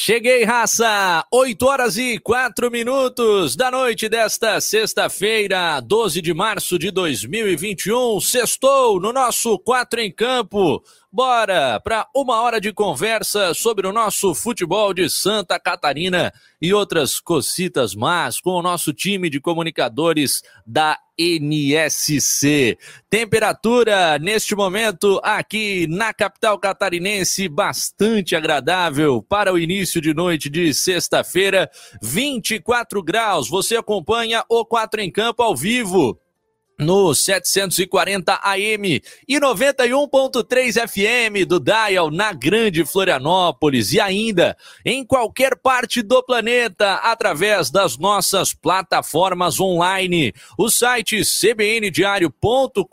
Cheguei, raça! 8 horas e 4 minutos da noite desta sexta-feira, 12 de março de 2021. Sextou no nosso 4 em Campo. Bora para uma hora de conversa sobre o nosso futebol de Santa Catarina e outras cocitas más com o nosso time de comunicadores da NSC. Temperatura neste momento aqui na capital catarinense bastante agradável para o início de noite de sexta-feira, 24 graus. Você acompanha o 4 em Campo ao vivo no 740 AM e 91.3 FM do Dial na Grande Florianópolis. E ainda em qualquer parte do planeta através das nossas plataformas online, o site cbndiario.com.br,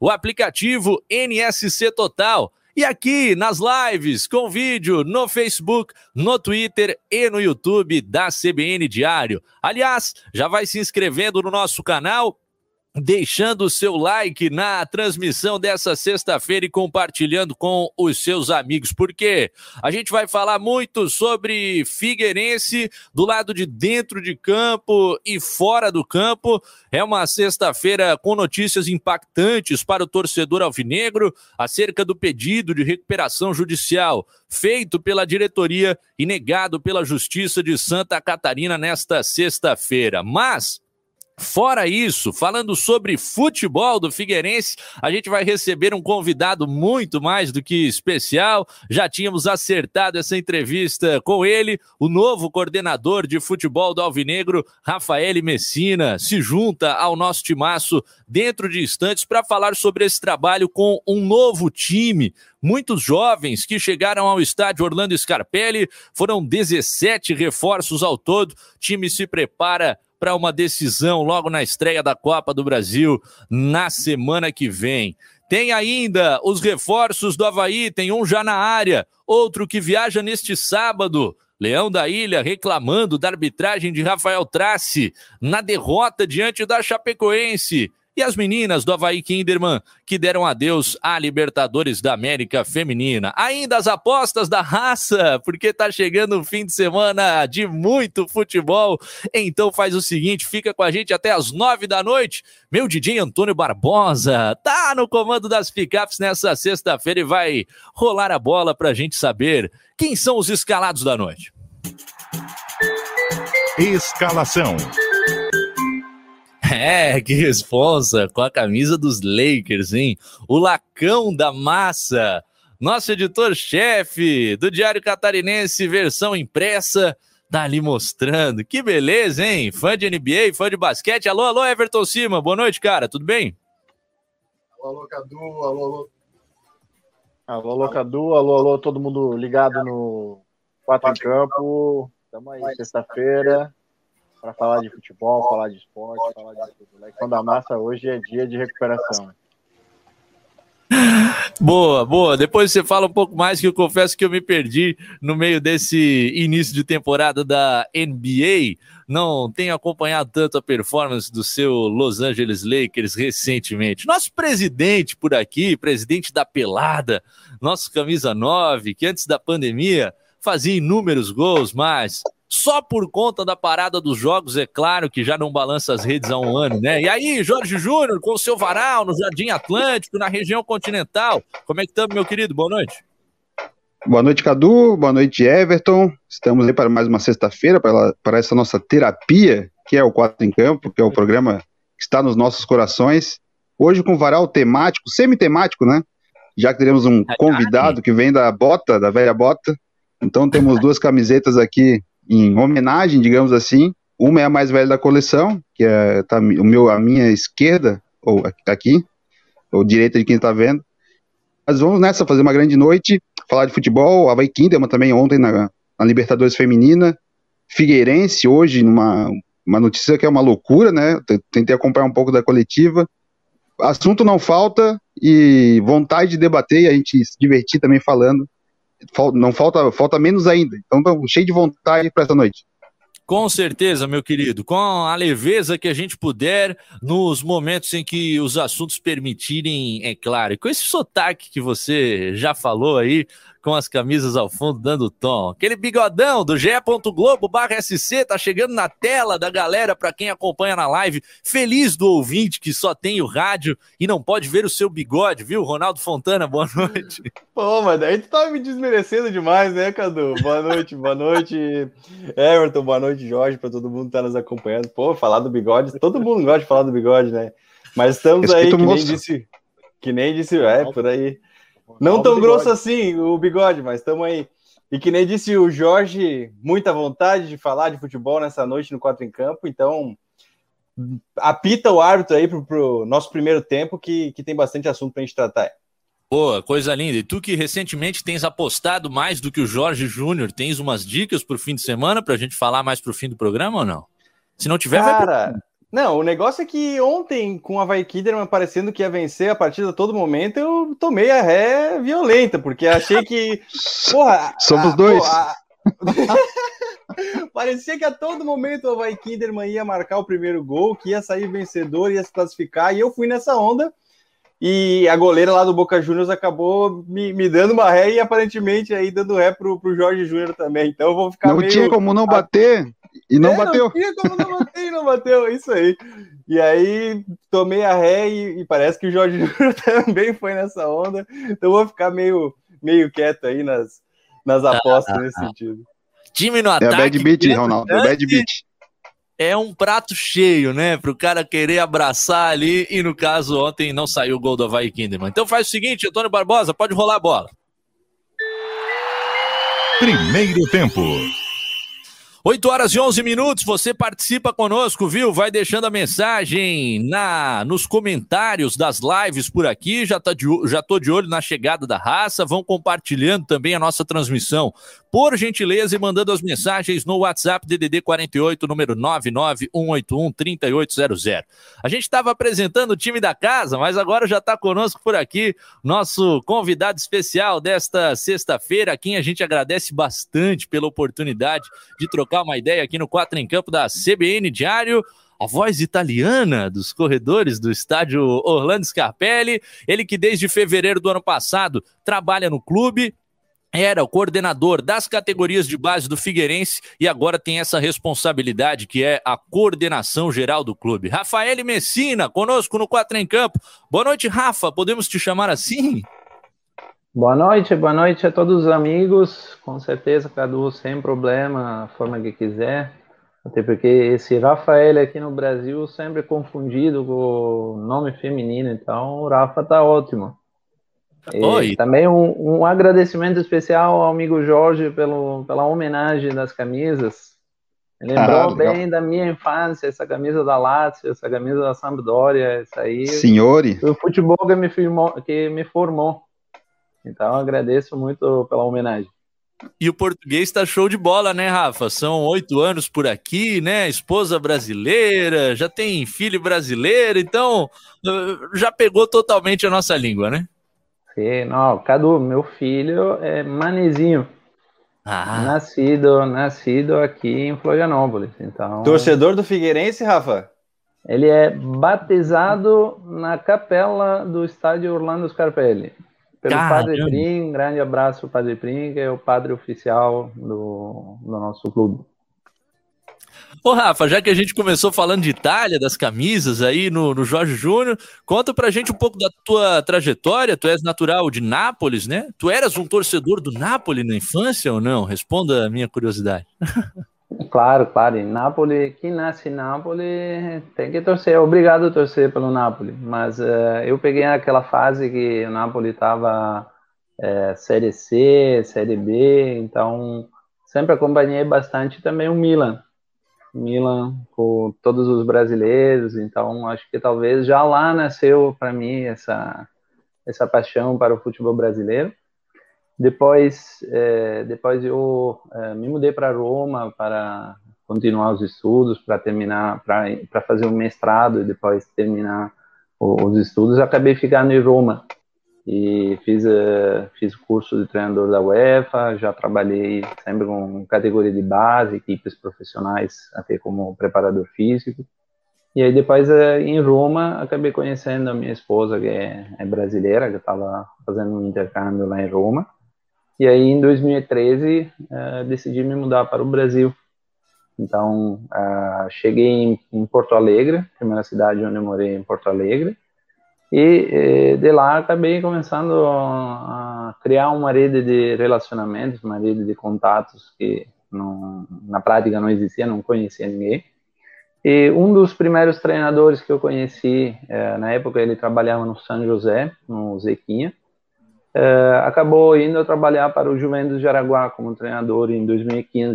o aplicativo NSC Total e aqui nas lives, com vídeo no Facebook, no Twitter e no YouTube da CBN Diário. Aliás, já vai se inscrevendo no nosso canal deixando o seu like na transmissão dessa sexta-feira e compartilhando com os seus amigos, porque a gente vai falar muito sobre Figueirense do lado de dentro de campo e fora do campo. É uma sexta-feira com notícias impactantes para o torcedor alvinegro acerca do pedido de recuperação judicial feito pela diretoria e negado pela Justiça de Santa Catarina nesta sexta-feira. Mas Fora isso, falando sobre futebol do Figueirense, a gente vai receber um convidado muito mais do que especial. Já tínhamos acertado essa entrevista com ele, o novo coordenador de futebol do Alvinegro, Rafael Messina, se junta ao nosso timaço dentro de instantes para falar sobre esse trabalho com um novo time. Muitos jovens que chegaram ao estádio Orlando Scarpelli, foram 17 reforços ao todo. O time se prepara para uma decisão logo na estreia da Copa do Brasil na semana que vem. Tem ainda os reforços do Havaí, tem um já na área, outro que viaja neste sábado. Leão da Ilha reclamando da arbitragem de Rafael Trace na derrota diante da Chapecoense e as meninas do Havaí Kinderman que deram adeus à Libertadores da América Feminina. Ainda as apostas da raça, porque tá chegando o fim de semana de muito futebol. Então faz o seguinte, fica com a gente até as nove da noite. Meu DJ Antônio Barbosa tá no comando das picapes nessa sexta-feira e vai rolar a bola pra gente saber quem são os escalados da noite. Escalação. É, que responsa com a camisa dos Lakers, hein? O Lacão da Massa, nosso editor-chefe do Diário Catarinense, versão impressa, tá ali mostrando. Que beleza, hein? Fã de NBA, fã de basquete. Alô, alô, Everton Cima, boa noite, cara, tudo bem? Alô, alô, Cadu, alô, alô. Alô, alô, Cadu, alô, alô, todo mundo ligado no Quatro em Campo. Tamo aí, sexta-feira para falar de futebol, falar de esporte, falar de tudo. Quando a massa hoje é dia de recuperação. Boa, boa. Depois você fala um pouco mais, que eu confesso que eu me perdi no meio desse início de temporada da NBA. Não tenho acompanhado tanto a performance do seu Los Angeles Lakers recentemente. Nosso presidente por aqui, presidente da Pelada, nosso camisa 9, que antes da pandemia fazia inúmeros gols, mas só por conta da parada dos jogos, é claro que já não balança as redes há um ano, né? E aí, Jorge Júnior, com o seu varal no Jardim Atlântico, na região continental. Como é que estamos, meu querido? Boa noite. Boa noite, Cadu. Boa noite, Everton. Estamos aí para mais uma sexta-feira, para, para essa nossa terapia, que é o Quatro em Campo, que é o programa que está nos nossos corações. Hoje com varal temático, semi-temático, né? Já que teremos um convidado que vem da bota, da velha bota. Então temos duas camisetas aqui em homenagem, digamos assim. Uma é a mais velha da coleção, que é tá, o meu, a minha esquerda, ou aqui, ou direita de quem está vendo. Mas vamos nessa, fazer uma grande noite, falar de futebol, a Vai Kinderman também ontem na, na Libertadores Feminina. Figueirense hoje, numa uma notícia que é uma loucura, né? Tentei acompanhar um pouco da coletiva. Assunto não falta e vontade de debater e a gente se divertir também falando. Não falta, falta menos ainda. Então, estamos cheio de vontade para essa noite. Com certeza, meu querido, com a leveza que a gente puder, nos momentos em que os assuntos permitirem, é claro. E com esse sotaque que você já falou aí, com as camisas ao fundo dando tom. Aquele bigodão do ge.globo SC tá chegando na tela da galera para quem acompanha na live. Feliz do ouvinte que só tem o rádio e não pode ver o seu bigode, viu? Ronaldo Fontana, boa noite. Pô, mas aí tu tá me desmerecendo demais, né, Cadu? Boa noite, boa noite, Everton, boa noite, Jorge, para todo mundo que tá nos acompanhando. Pô, falar do bigode, todo mundo gosta de falar do bigode, né? Mas estamos aí, que nem disse, que nem disse, é, por aí. Não tão grosso assim o bigode, mas estamos aí. E que nem disse o Jorge, muita vontade de falar de futebol nessa noite no Quatro em Campo, então apita o árbitro aí pro, pro nosso primeiro tempo, que, que tem bastante assunto para a gente tratar. Boa, coisa linda. E tu que recentemente tens apostado mais do que o Jorge Júnior, tens umas dicas para o fim de semana para a gente falar mais para o fim do programa ou não? Se não tiver, Cara, vai não, o negócio é que ontem, com a Vai Kiderman parecendo que ia vencer a partida a todo momento, eu tomei a ré violenta, porque achei que. Porra! Somos a, dois. Porra, Parecia que a todo momento o Vai Kinderman ia marcar o primeiro gol, que ia sair vencedor, ia se classificar, e eu fui nessa onda. E a goleira lá do Boca Juniors acabou me, me dando uma ré e aparentemente aí dando ré pro, pro Jorge Júnior também. Então eu vou ficar não meio. Não tinha como não bater. E não é, bateu. Não tinha como não bater não bateu, é isso aí. E aí tomei a ré e, e parece que o Jorge Júnior também foi nessa onda. Então vou ficar meio, meio quieto aí nas, nas apostas ah, nesse sentido. Time no ataque. É bad beat, Ronaldo. É bad beat. É um prato cheio, né? Para o cara querer abraçar ali. E no caso, ontem não saiu o gol do Havaí Kinderman. Então faz o seguinte, Antônio Barbosa, pode rolar a bola. Primeiro tempo. 8 horas e 11 minutos, você participa conosco, viu? Vai deixando a mensagem na nos comentários das lives por aqui. Já, tá de, já tô de olho na chegada da raça. Vão compartilhando também a nossa transmissão por gentileza, e mandando as mensagens no WhatsApp DDD 48, número 991813800. A gente estava apresentando o time da casa, mas agora já está conosco por aqui nosso convidado especial desta sexta-feira, a quem a gente agradece bastante pela oportunidade de trocar uma ideia aqui no Quatro em Campo da CBN Diário a voz italiana dos corredores do estádio Orlando Scarpelli, ele que desde fevereiro do ano passado trabalha no clube, era o coordenador das categorias de base do Figueirense e agora tem essa responsabilidade que é a coordenação geral do clube. Rafael Messina, conosco no Quatro em Campo. Boa noite, Rafa. Podemos te chamar assim? Boa noite, boa noite a todos os amigos. Com certeza, Cadu, sem problema, a forma que quiser. Até porque esse Rafael aqui no Brasil sempre confundido com o nome feminino, então o Rafa tá ótimo. E também um, um, agradecimento especial ao amigo Jorge pelo, pela homenagem das camisas. Ele lembrou ah, bem da minha infância, essa camisa da Lazio, essa camisa da Sampdoria, isso aí. Senhore. Foi o futebol que me, firmou, que me formou. Então agradeço muito pela homenagem. E o português está show de bola, né, Rafa? São oito anos por aqui, né? Esposa brasileira, já tem filho brasileiro, então já pegou totalmente a nossa língua, né? não, Cadu, meu filho é manezinho. Ah. Nascido, nascido aqui em Florianópolis. Então, Torcedor do Figueirense, Rafa? Ele é batizado na capela do estádio Orlando Scarpelli. Pelo Caramba. Padre Prim, grande abraço, Padre Prim, que é o padre oficial do, do nosso clube. Ô, Rafa, já que a gente começou falando de Itália, das camisas aí no, no Jorge Júnior, conta pra gente um pouco da tua trajetória. Tu és natural de Nápoles, né? Tu eras um torcedor do Nápoles na infância ou não? Responda a minha curiosidade. Claro, claro. Nápoles, quem nasce em Nápoles tem que torcer, é obrigado a torcer pelo Nápoles. Mas uh, eu peguei aquela fase que o Nápoles estava uh, Série C, Série B, então sempre acompanhei bastante também o Milan. Milan com todos os brasileiros, então acho que talvez já lá nasceu para mim essa essa paixão para o futebol brasileiro. Depois, é, depois eu é, me mudei para Roma para continuar os estudos, para terminar, para fazer um mestrado e depois terminar os estudos, acabei ficando em Roma e fiz uh, fiz curso de treinador da UEFA, já trabalhei sempre com categoria de base, equipes profissionais, até como preparador físico. E aí depois uh, em Roma acabei conhecendo a minha esposa que é, é brasileira, que estava fazendo um intercâmbio lá em Roma. E aí em 2013 uh, eh, decidi me mudar para o Brasil. Então cheguei em, em Porto Alegre, primeira cidade onde eu morei em Porto Alegre e de lá acabei começando a criar uma rede de relacionamentos, uma rede de contatos que não, na prática não existia, não conhecia ninguém. E um dos primeiros treinadores que eu conheci, eh, na época ele trabalhava no São José, no Zequinha, eh, acabou indo trabalhar para o Juventus de Araguá como treinador em 2015.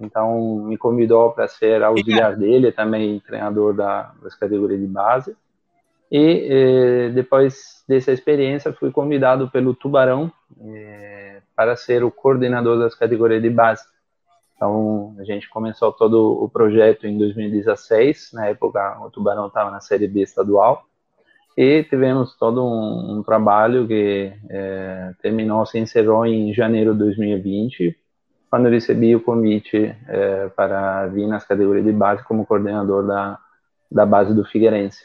Então me convidou para ser auxiliar dele, também treinador da, das categorias de base. E eh, depois dessa experiência, fui convidado pelo Tubarão eh, para ser o coordenador das categorias de base. Então, a gente começou todo o projeto em 2016. Na época, o Tubarão estava na Série B estadual. E tivemos todo um, um trabalho que eh, terminou, se encerrou em janeiro de 2020, quando recebi o convite eh, para vir nas categorias de base como coordenador da, da base do Figueirense.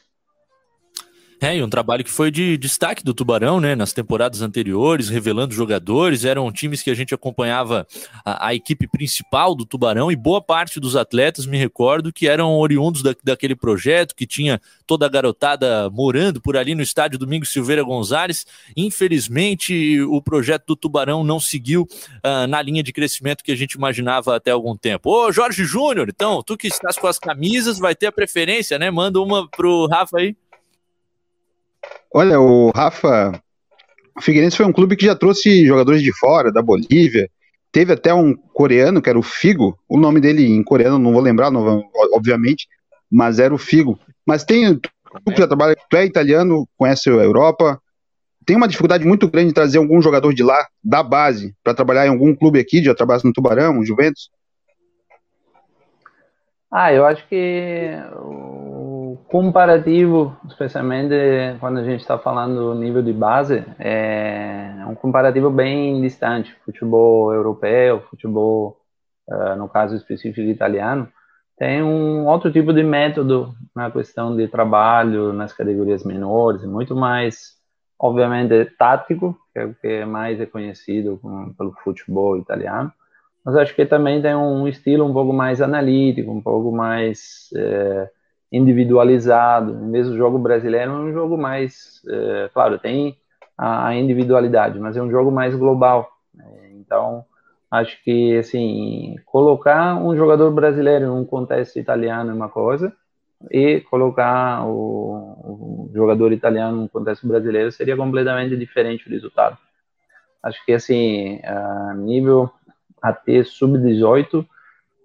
É, e um trabalho que foi de destaque do Tubarão, né, nas temporadas anteriores, revelando jogadores, eram times que a gente acompanhava a, a, equipe principal do Tubarão e boa parte dos atletas, me recordo, que eram oriundos da, daquele projeto, que tinha toda a garotada morando por ali no estádio Domingos Silveira Gonzalez. Infelizmente, o projeto do Tubarão não seguiu uh, na linha de crescimento que a gente imaginava até algum tempo. Ô, Jorge Júnior, então, tu que estás com as camisas, vai ter a preferência, né? Manda uma pro Rafa aí. Olha, o Rafa, o Figueirense foi um clube que já trouxe jogadores de fora, da Bolívia. Teve até um coreano, que era o Figo. O nome dele em coreano não vou lembrar, não, obviamente, mas era o Figo. Mas tem, tu que já trabalha, tu é italiano, conhece a Europa. Tem uma dificuldade muito grande de trazer algum jogador de lá, da base, para trabalhar em algum clube aqui, já trabalha no Tubarão, Juventus? Ah, eu acho que comparativo, especialmente quando a gente está falando do nível de base, é um comparativo bem distante. Futebol europeu, futebol, uh, no caso específico italiano, tem um outro tipo de método na questão de trabalho nas categorias menores, muito mais, obviamente, tático, que é o que é mais reconhecido pelo futebol italiano, mas acho que também tem um estilo um pouco mais analítico, um pouco mais é, individualizado. Mesmo o jogo brasileiro é um jogo mais, é, claro, tem a individualidade, mas é um jogo mais global. Né? Então, acho que assim colocar um jogador brasileiro num contexto italiano é uma coisa e colocar o, o jogador italiano num contexto brasileiro seria completamente diferente o resultado. Acho que assim, a nível até sub-18,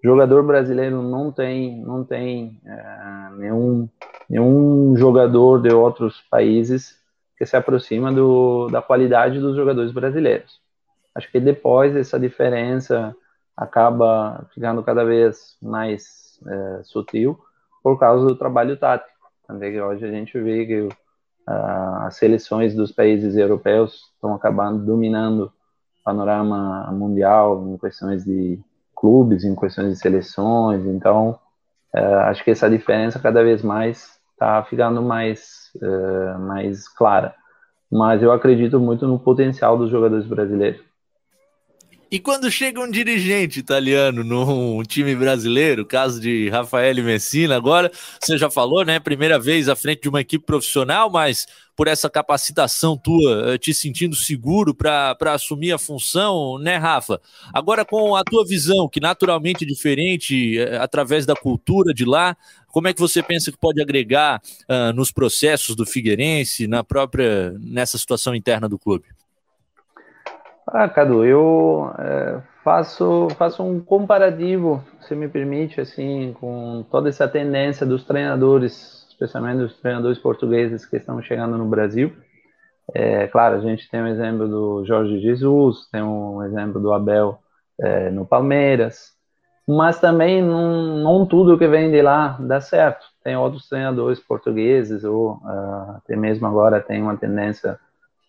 jogador brasileiro não tem não tem é, nenhum nenhum jogador de outros países que se aproxima do, da qualidade dos jogadores brasileiros. Acho que depois essa diferença acaba ficando cada vez mais é, sutil por causa do trabalho tático. Também hoje a gente vê que uh, as seleções dos países europeus estão acabando dominando o panorama mundial em questões de clubes, em questões de seleções. Então, é, acho que essa diferença cada vez mais está ficando mais, é, mais clara. Mas eu acredito muito no potencial dos jogadores brasileiros. E quando chega um dirigente italiano num time brasileiro, caso de Rafael Messina, agora você já falou, né? Primeira vez à frente de uma equipe profissional, mas por essa capacitação tua, eh, te sentindo seguro para assumir a função, né, Rafa? Agora, com a tua visão, que naturalmente é diferente é, através da cultura de lá, como é que você pensa que pode agregar uh, nos processos do Figueirense, na própria nessa situação interna do clube? Ah, Cadu, eu é, faço, faço um comparativo, se me permite, assim, com toda essa tendência dos treinadores, especialmente dos treinadores portugueses que estão chegando no Brasil. É, claro, a gente tem o exemplo do Jorge Jesus, tem um exemplo do Abel é, no Palmeiras, mas também não, não tudo que vem de lá dá certo. Tem outros treinadores portugueses, ou uh, até mesmo agora tem uma tendência,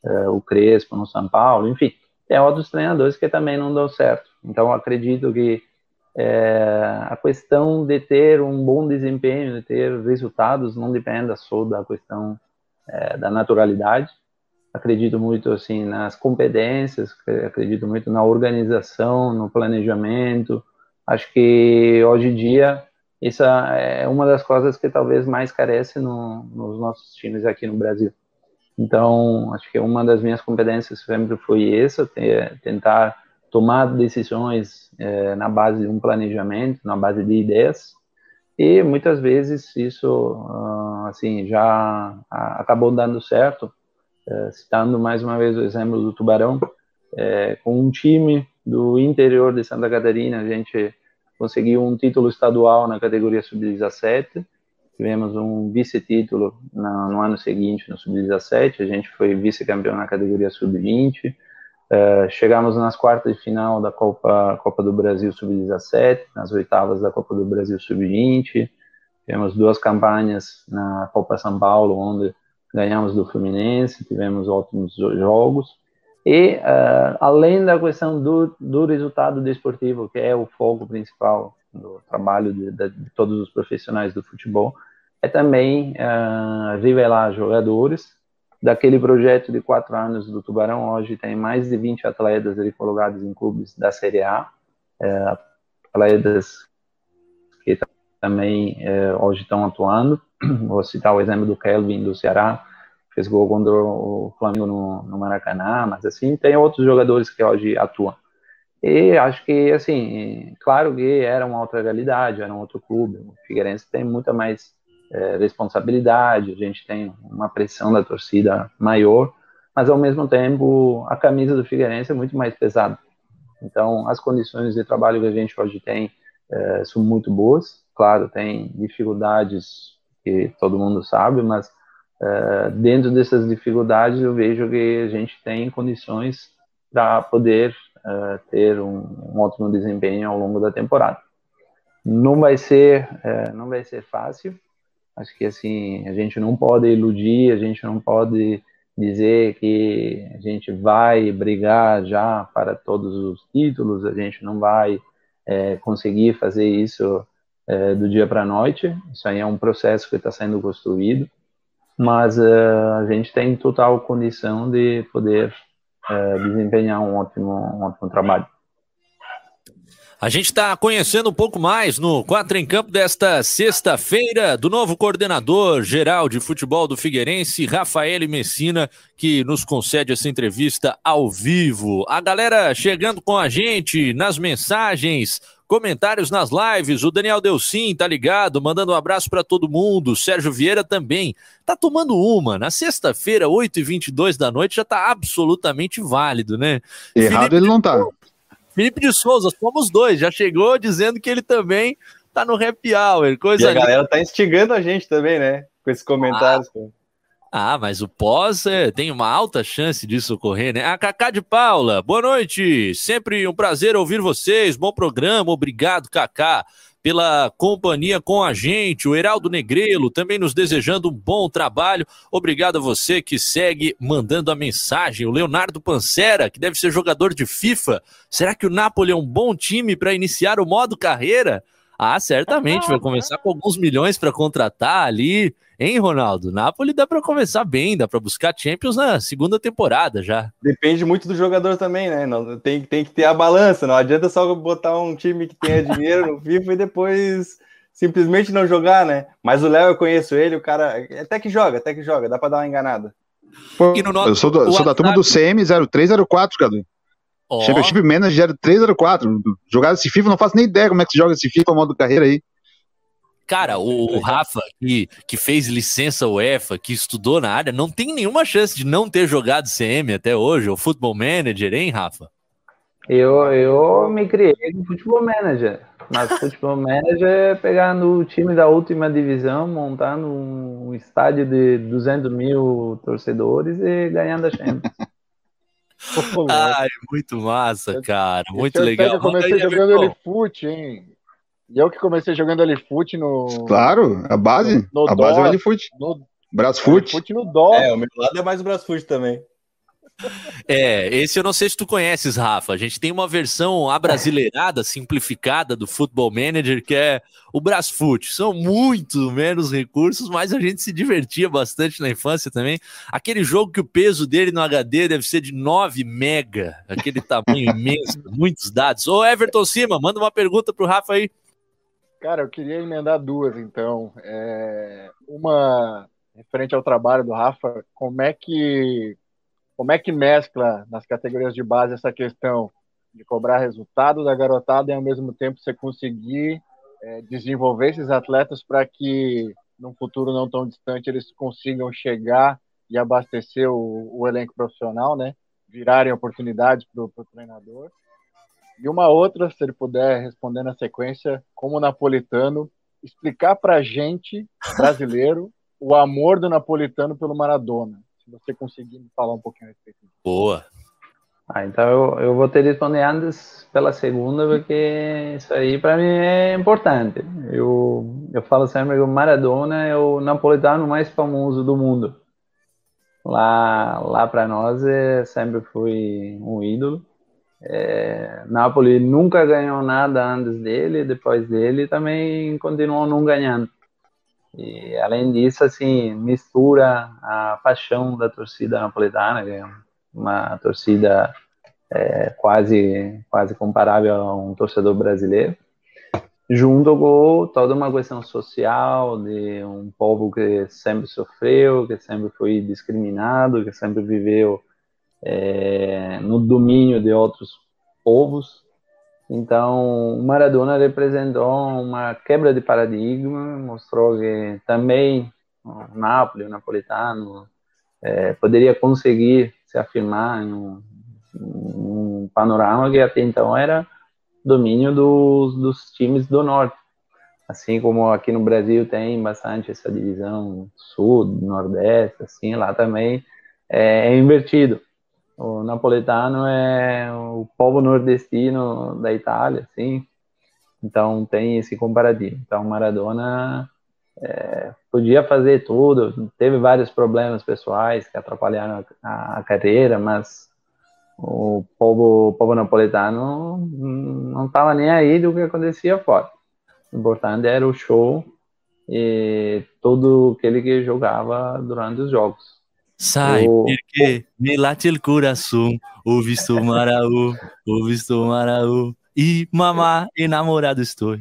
uh, o Crespo no São Paulo, enfim, tem outros treinadores que também não dão certo. Então, acredito que é, a questão de ter um bom desempenho, de ter resultados, não depende só da questão é, da naturalidade. Acredito muito assim nas competências, acredito muito na organização, no planejamento. Acho que hoje em dia essa é uma das coisas que talvez mais carece no, nos nossos times aqui no Brasil. Então, acho que uma das minhas competências sempre foi essa, ter, tentar tomar decisões é, na base de um planejamento, na base de ideias, e muitas vezes isso, uh, assim, já acabou dando certo, é, citando mais uma vez o exemplo do Tubarão, é, com um time do interior de Santa Catarina, a gente conseguiu um título estadual na categoria sub-17, tivemos um vice-título no ano seguinte no sub-17, a gente foi vice-campeão na categoria sub-20, Uh, chegamos nas quartas de final da Copa, Copa do Brasil Sub-17, nas oitavas da Copa do Brasil Sub-20. Tivemos duas campanhas na Copa São Paulo, onde ganhamos do Fluminense, tivemos ótimos jogos. E, uh, além da questão do, do resultado desportivo, que é o foco principal do trabalho de, de, de todos os profissionais do futebol, é também uh, revelar jogadores daquele projeto de quatro anos do Tubarão, hoje tem mais de 20 atletas ali colocados em clubes da Série A, é, atletas que também é, hoje estão atuando. Vou citar o exemplo do Kelvin do Ceará, fez gol contra o Flamengo no, no Maracanã, mas assim, tem outros jogadores que hoje atuam. E acho que, assim, claro que era uma outra realidade, era um outro clube. O Figueirense tem muita mais é, responsabilidade, a gente tem uma pressão da torcida maior, mas ao mesmo tempo a camisa do Figueirense é muito mais pesada. Então, as condições de trabalho que a gente hoje tem é, são muito boas. Claro, tem dificuldades que todo mundo sabe, mas é, dentro dessas dificuldades eu vejo que a gente tem condições para poder é, ter um, um ótimo desempenho ao longo da temporada. Não vai ser, é, não vai ser fácil, Acho que assim, a gente não pode iludir, a gente não pode dizer que a gente vai brigar já para todos os títulos, a gente não vai é, conseguir fazer isso é, do dia para a noite. Isso aí é um processo que está sendo construído, mas é, a gente tem total condição de poder é, desempenhar um ótimo, um ótimo trabalho. A gente está conhecendo um pouco mais no Quatro em Campo desta sexta-feira do novo coordenador geral de futebol do Figueirense, Rafael Messina, que nos concede essa entrevista ao vivo. A galera chegando com a gente nas mensagens, comentários nas lives. O Daniel Delcim tá ligado, mandando um abraço para todo mundo. O Sérgio Vieira também tá tomando uma. Na sexta-feira, 8h22 da noite, já tá absolutamente válido, né? Errado Felipe ele não tá. Felipe de Souza, somos dois, já chegou dizendo que ele também tá no happy hour. Coisa e a galera tá instigando a gente também, né? Com esses comentários. Ah, ah mas o pós é, tem uma alta chance disso ocorrer, né? A Cacá de Paula, boa noite. Sempre um prazer ouvir vocês. Bom programa, obrigado, Cacá pela companhia com a gente. O Heraldo Negrelo também nos desejando um bom trabalho. Obrigado a você que segue mandando a mensagem. O Leonardo Pancera, que deve ser jogador de FIFA. Será que o Napoli é um bom time para iniciar o modo carreira? Ah, certamente. Vai começar com alguns milhões para contratar ali. Hein, Ronaldo? Napoli dá para começar bem, dá para buscar Champions na segunda temporada já. Depende muito do jogador também, né? Não, tem, tem que ter a balança. Não adianta só botar um time que tenha dinheiro no FIFA e depois simplesmente não jogar, né? Mas o Léo, eu conheço ele, o cara até que joga, até que joga, dá para dar uma enganada. Pô, nosso, eu sou, do, sou da turma do CM 0304, Cadu. Oh. Championship Manager 0304. Jogar esse FIFA, não faço nem ideia como é que se joga esse FIFA modo carreira aí. Cara, o, o, Rafa, que, que fez licença UEFA, que estudou na área, não tem nenhuma chance de não ter jogado CM até hoje, o Football Manager, hein, Rafa? Eu, eu me criei no Football Manager. Mas Football Manager é pegar no time da última divisão, montar num estádio de 200 mil torcedores e ganhando a Champions. Ai, muito massa, cara. Muito legal. Eu comecei jogando ele fute, hein? E eu que comecei jogando Alifute no. Claro, a base. No a base é o. No Brasfoot. Alifute no dó. É, o meu lado é mais o Brasfoot também. É, esse eu não sei se tu conheces, Rafa. A gente tem uma versão abrasileirada, simplificada do Football Manager, que é o Brasfoot. São muito menos recursos, mas a gente se divertia bastante na infância também. Aquele jogo que o peso dele no HD deve ser de 9 mega, aquele tamanho imenso, muitos dados. Ô Everton Cima, manda uma pergunta pro Rafa aí. Cara, eu queria emendar duas, então. É, uma referente ao trabalho do Rafa, como é que como é que mescla nas categorias de base essa questão de cobrar resultado da garotada e ao mesmo tempo você conseguir é, desenvolver esses atletas para que num futuro não tão distante eles consigam chegar e abastecer o, o elenco profissional, né? Virarem oportunidades para o treinador. E uma outra, se ele puder responder na sequência, como napolitano, explicar para gente, brasileiro, o amor do napolitano pelo Maradona você conseguir falar um pouquinho a respeito disso. Boa. Ah, então eu, eu vou ter que responder antes pela segunda, porque isso aí para mim é importante. Eu, eu falo sempre que o Maradona é o napolitano mais famoso do mundo. Lá, lá para nós é, sempre foi um ídolo. É, Napoli nunca ganhou nada antes dele, depois dele também continuou não ganhando. E além disso, assim, mistura a paixão da torcida napolitana, que é uma torcida é, quase quase comparável a um torcedor brasileiro, junto com toda uma questão social de um povo que sempre sofreu, que sempre foi discriminado, que sempre viveu é, no domínio de outros povos então, o Maradona representou uma quebra de paradigma, mostrou que também o Napoli, o napolitano, é, poderia conseguir se afirmar em um, um, panorama que até então era domínio dos, dos times do norte. Assim como aqui no Brasil tem bastante essa divisão sul, nordeste, assim, lá também é, é invertido o napolitano é o povo nordestino da Itália, assim. Então tem esse comparativo. Então Maradona é, podia fazer tudo, teve vários problemas pessoais que atrapalharam a, a carreira, mas o povo, o povo napolitano não estava nem aí do que acontecia fora. O importante era o show e tudo aquele que jogava durante os jogos. Sai, oh, porque me late el coração, o visto maraú, o visto maraú, e mamá enamorado estou.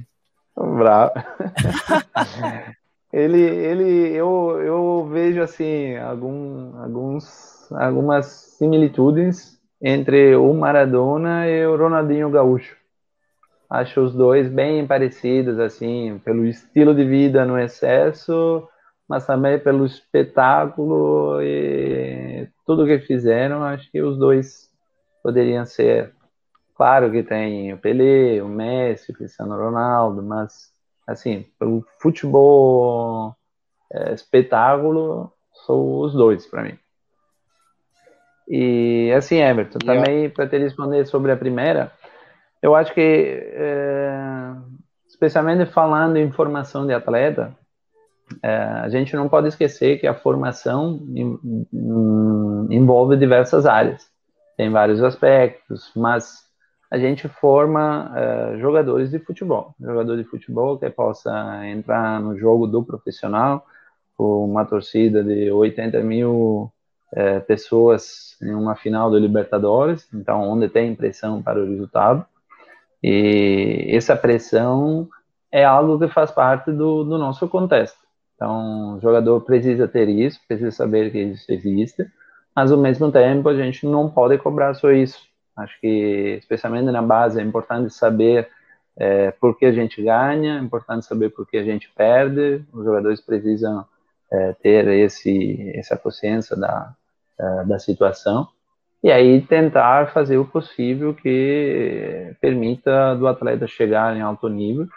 Bravo. ele, ele, eu, eu vejo assim algum, alguns, algumas similitudes entre o Maradona e o Ronaldinho Gaúcho. Acho os dois bem parecidos, assim, pelo estilo de vida no excesso, mas também pelo espetáculo e tudo que fizeram, acho que os dois poderiam ser. Claro que tem o Pelé, o Messi, o Cristiano Ronaldo, mas assim, pelo futebol é, espetáculo, são os dois para mim. E assim, Everton, também para te responder sobre a primeira, eu acho que, é, especialmente falando em formação de atleta, é, a gente não pode esquecer que a formação envolve diversas áreas, tem vários aspectos, mas a gente forma é, jogadores de futebol, jogador de futebol que possa entrar no jogo do profissional, com uma torcida de 80 mil é, pessoas em uma final do Libertadores, então onde tem pressão para o resultado, e essa pressão é algo que faz parte do, do nosso contexto. Então, o jogador precisa ter isso, precisa saber que isso existe, mas ao mesmo tempo a gente não pode cobrar só isso. Acho que, especialmente na base, é importante saber é, por que a gente ganha, é importante saber por que a gente perde. Os jogadores precisam é, ter esse, essa consciência da, da, situação e aí tentar fazer o possível que permita do atleta chegar em alto nível,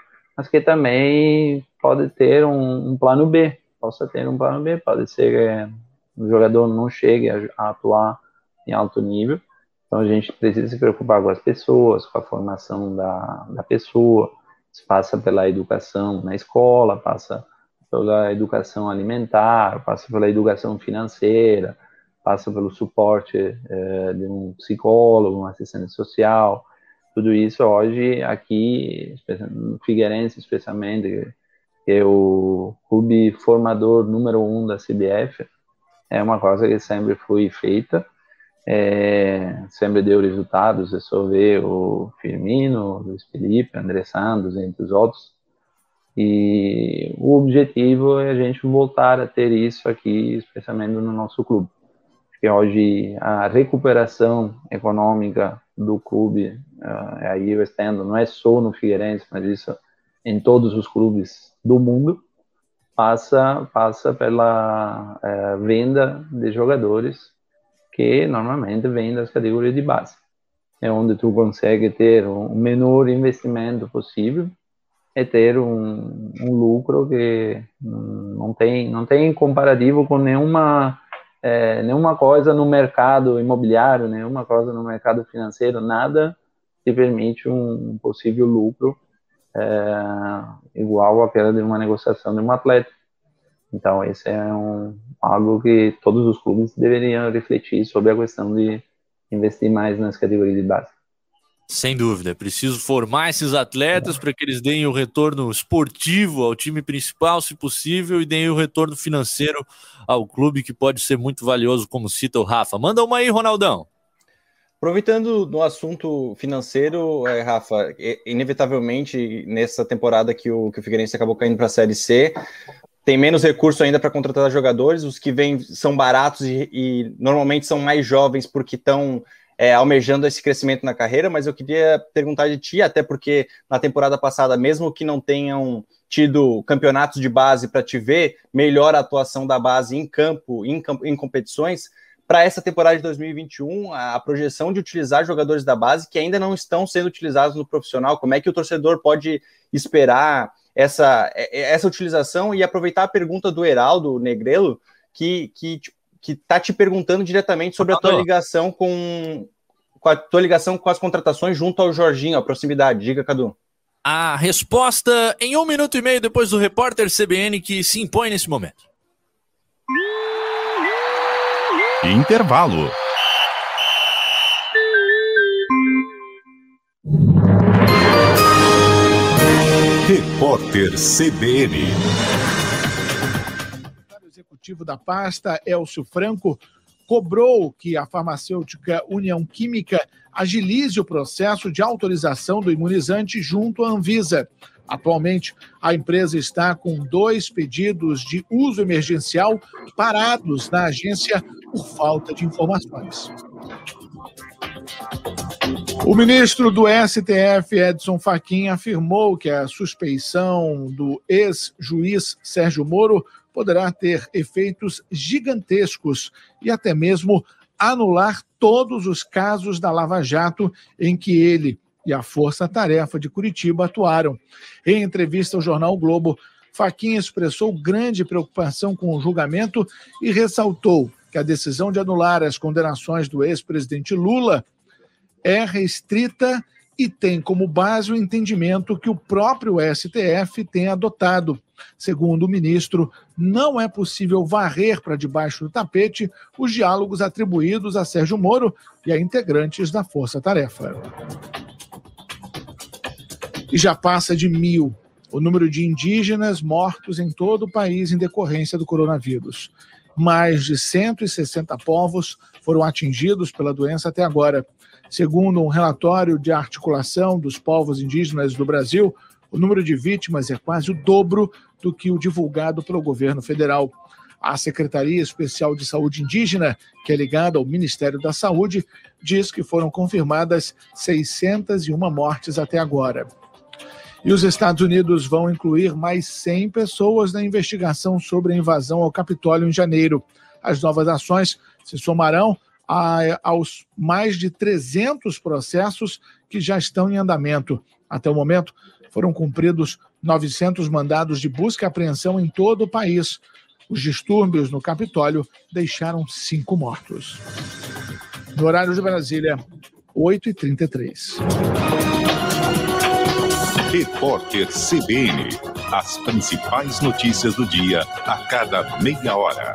mas que também pode ter um, um, plano B, possa ter um plano B, pode ser que o jogador não chegue a, a, atuar em alto nível, então a gente precisa se preocupar com as pessoas, com a formação da, da pessoa, passa pela educação na escola, passa pela educação alimentar, passa pela educação financeira, passa pelo suporte é, de um psicólogo, um assistente social, tudo isso hoje aqui, no Figueirense especialmente, que é o clube formador número um da CBF, é uma coisa que sempre foi feita, é, sempre deu resultados, é só ver o Firmino, o Luiz Felipe, André Santos, entre os outros, e o objetivo é a gente voltar a ter isso aqui, especialmente no nosso clube. Porque hoje a recuperação econômica do clube, uh, aí eu estendo, não é só no Figueirense, mas isso em todos os clubes do mundo, passa passa pela uh, venda de jogadores que normalmente vêm das categorias de base. É onde tu consegue ter o menor investimento possível é ter um, um lucro que não tem não tem comparativo com nenhuma é, nenhuma coisa no mercado imobiliário, nenhuma coisa no mercado financeiro, nada te permite um possível lucro é, igual àquela de uma negociação de um atleta. Então, esse é um, algo que todos os clubes deveriam refletir sobre a questão de investir mais nas categorias de base. Sem dúvida, é preciso formar esses atletas para que eles deem o retorno esportivo ao time principal, se possível, e deem o retorno financeiro ao clube, que pode ser muito valioso, como cita o Rafa. Manda uma aí, Ronaldão. Aproveitando no assunto financeiro, é, Rafa, inevitavelmente nessa temporada que o, que o Figueirense acabou caindo para a Série C, tem menos recurso ainda para contratar jogadores, os que vêm são baratos e, e normalmente são mais jovens porque estão é, almejando esse crescimento na carreira, mas eu queria perguntar de ti, até porque na temporada passada, mesmo que não tenham tido campeonatos de base para te ver, melhor a atuação da base em campo, em, em competições, para essa temporada de 2021, a, a projeção de utilizar jogadores da base que ainda não estão sendo utilizados no profissional, como é que o torcedor pode esperar essa, é, é, essa utilização? E aproveitar a pergunta do Heraldo Negrelo, que, que tipo, que está te perguntando diretamente sobre a tua ligação com, com a tua ligação com as contratações junto ao Jorginho, a proximidade. Diga, Cadu. A resposta em um minuto e meio depois do repórter CBN que se impõe nesse momento. Intervalo. Repórter CBN executivo da pasta, Elcio Franco, cobrou que a farmacêutica União Química agilize o processo de autorização do imunizante junto à Anvisa. Atualmente, a empresa está com dois pedidos de uso emergencial parados na agência por falta de informações. O ministro do STF, Edson Fachin, afirmou que a suspeição do ex-juiz Sérgio Moro poderá ter efeitos gigantescos e até mesmo anular todos os casos da Lava Jato em que ele e a Força Tarefa de Curitiba atuaram. Em entrevista ao jornal Globo, Faquinha expressou grande preocupação com o julgamento e ressaltou que a decisão de anular as condenações do ex-presidente Lula é restrita e tem como base o entendimento que o próprio STF tem adotado. Segundo o ministro, não é possível varrer para debaixo do tapete os diálogos atribuídos a Sérgio Moro e a integrantes da Força Tarefa. E já passa de mil o número de indígenas mortos em todo o país em decorrência do coronavírus. Mais de 160 povos foram atingidos pela doença até agora. Segundo um relatório de articulação dos povos indígenas do Brasil, o número de vítimas é quase o dobro do que o divulgado pelo governo federal. A Secretaria Especial de Saúde Indígena, que é ligada ao Ministério da Saúde, diz que foram confirmadas 601 mortes até agora. E os Estados Unidos vão incluir mais 100 pessoas na investigação sobre a invasão ao Capitólio em janeiro. As novas ações se somarão a, aos mais de 300 processos que já estão em andamento. Até o momento, foram cumpridos 900 mandados de busca e apreensão em todo o país. Os distúrbios no Capitólio deixaram cinco mortos. No horário de Brasília, 8h33. Repórter CBN. As principais notícias do dia a cada meia hora.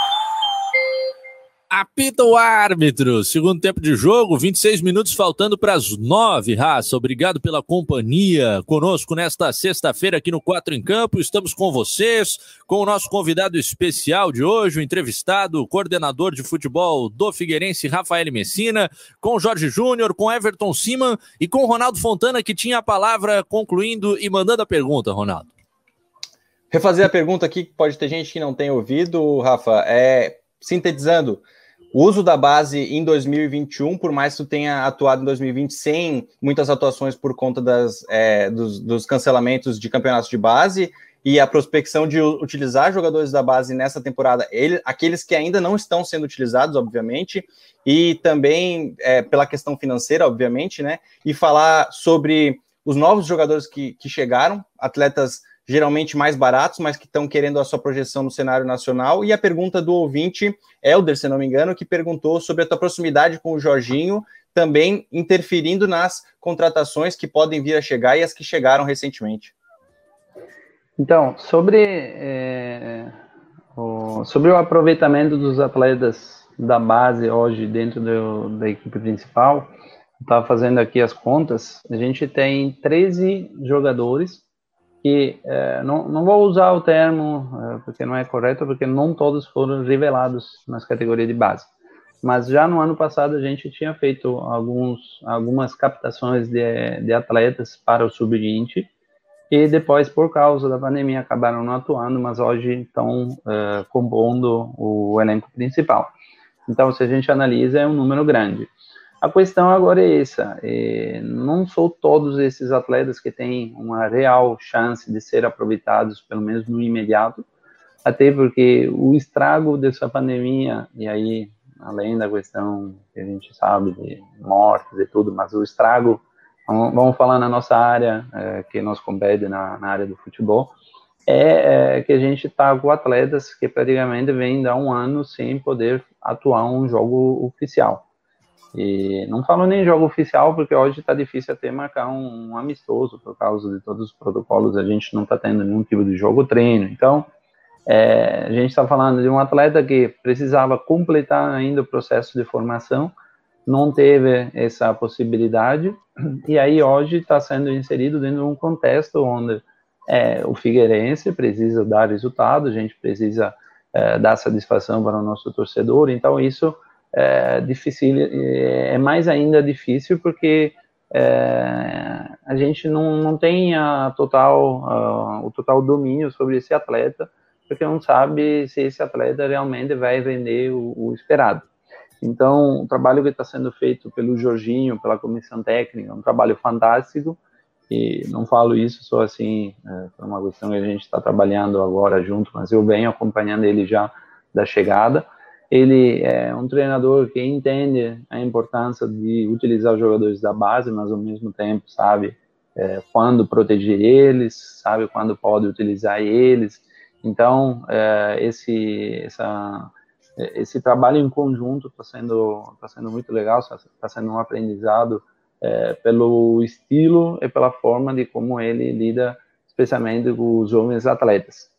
Apita o árbitro. Segundo tempo de jogo, 26 minutos faltando para as 9. Raça, obrigado pela companhia conosco nesta sexta-feira aqui no Quatro em Campo. Estamos com vocês, com o nosso convidado especial de hoje, o entrevistado, coordenador de futebol do Figueirense, Rafael Messina, com Jorge Júnior, com Everton Siman e com Ronaldo Fontana, que tinha a palavra concluindo e mandando a pergunta, Ronaldo. Refazer a pergunta aqui, que pode ter gente que não tem ouvido, Rafa, é sintetizando. O uso da base em 2021, por mais que tu tenha atuado em 2020 sem muitas atuações por conta das, é, dos, dos, cancelamentos de campeonatos de base e a prospecção de utilizar jogadores da base nessa temporada, ele, aqueles que ainda não estão sendo utilizados, obviamente, e também é, pela questão financeira, obviamente, né? E falar sobre os novos jogadores que, que chegaram, atletas geralmente mais baratos, mas que estão querendo a sua projeção no cenário nacional. E a pergunta do ouvinte, Helder, se não me engano, que perguntou sobre a tua proximidade com o Jorginho, também interferindo nas contratações que podem vir a chegar e as que chegaram recentemente. Então, sobre, é, o, sobre o aproveitamento dos atletas da base hoje dentro do, da equipe principal, estava fazendo aqui as contas, a gente tem 13 jogadores que é, não, não vou usar o termo é, porque não é correto, porque não todos foram revelados nas categorias de base. Mas já no ano passado a gente tinha feito alguns, algumas captações de, de atletas para o sub-20 e depois, por causa da pandemia, acabaram não atuando, mas hoje estão é, compondo o elenco principal. Então, se a gente analisa, é um número grande. A questão agora é essa: é, não são todos esses atletas que têm uma real chance de ser aproveitados, pelo menos no imediato, até porque o estrago dessa pandemia, e aí, além da questão que a gente sabe de mortes e tudo, mas o estrago, vamos falar na nossa área, é, que nós compete na, na, área do futebol, é, é que a gente está com atletas que praticamente vêm dar um ano sem poder atuar um jogo oficial. E não falo nem jogo oficial, porque hoje está difícil até marcar um, um, amistoso por causa de todos os protocolos. A gente não está tendo nenhum tipo de jogo treino. Então, é, a gente está falando de um atleta que precisava completar ainda o processo de formação, não teve essa possibilidade, e aí hoje está sendo inserido dentro de um contexto onde é, o Figueirense precisa dar resultado, a gente precisa é, dar satisfação para o nosso torcedor. Então, isso é difícil, é mais ainda difícil porque é, a gente não, não tem a total, a, o total domínio sobre esse atleta, porque não sabe se esse atleta realmente vai vender o, o esperado. Então, o trabalho que está sendo feito pelo Jorginho, pela comissão técnica, é um trabalho fantástico, e não falo isso só assim, é, por uma questão que a gente está trabalhando agora junto, mas eu venho acompanhando ele já da chegada, ele é um treinador que entende a importância de utilizar os jogadores da base, mas ao mesmo tempo sabe é, quando proteger eles, sabe quando pode utilizar eles. Então, é, esse, essa, esse trabalho em conjunto está sendo, tá sendo muito legal, está sendo um aprendizado é, pelo estilo e pela forma de como ele lida, especialmente com os jovens atletas.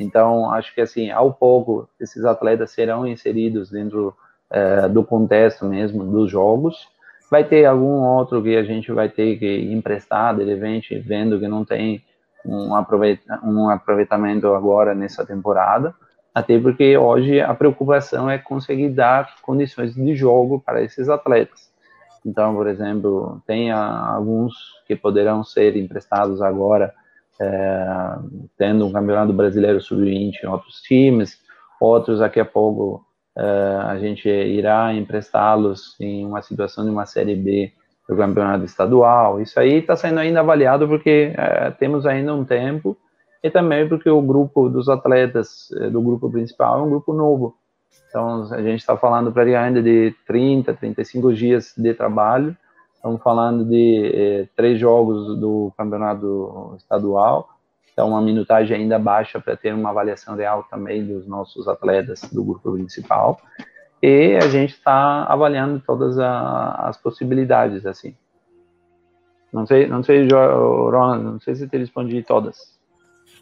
Então, acho que assim, ao pouco, esses atletas serão inseridos dentro é, do contexto mesmo dos jogos. Vai ter algum outro que a gente vai ter que emprestar, de repente, vendo que não tem um, aproveita aproveitamento agora nessa temporada. Até porque hoje a preocupação é conseguir dar condições de jogo para esses atletas. Então, por exemplo, tem alguns que poderão ser emprestados agora é, tendo um campeonato brasileiro sub-20 em outros times, outros daqui a pouco é, a gente irá emprestá-los em uma situação de uma série B do campeonato estadual. Isso aí está sendo ainda avaliado porque é, temos ainda um tempo e também porque o grupo dos atletas é, do grupo principal é um grupo novo. Então a gente está falando praticamente de 30, 35 dias de trabalho Estamos falando de eh, três jogos do campeonato estadual, então uma minutagem ainda baixa para ter uma avaliação real também dos nossos atletas do grupo principal. E a gente está avaliando todas a, as possibilidades, assim. Não sei, não sei, Ron, não sei se te respondi todas.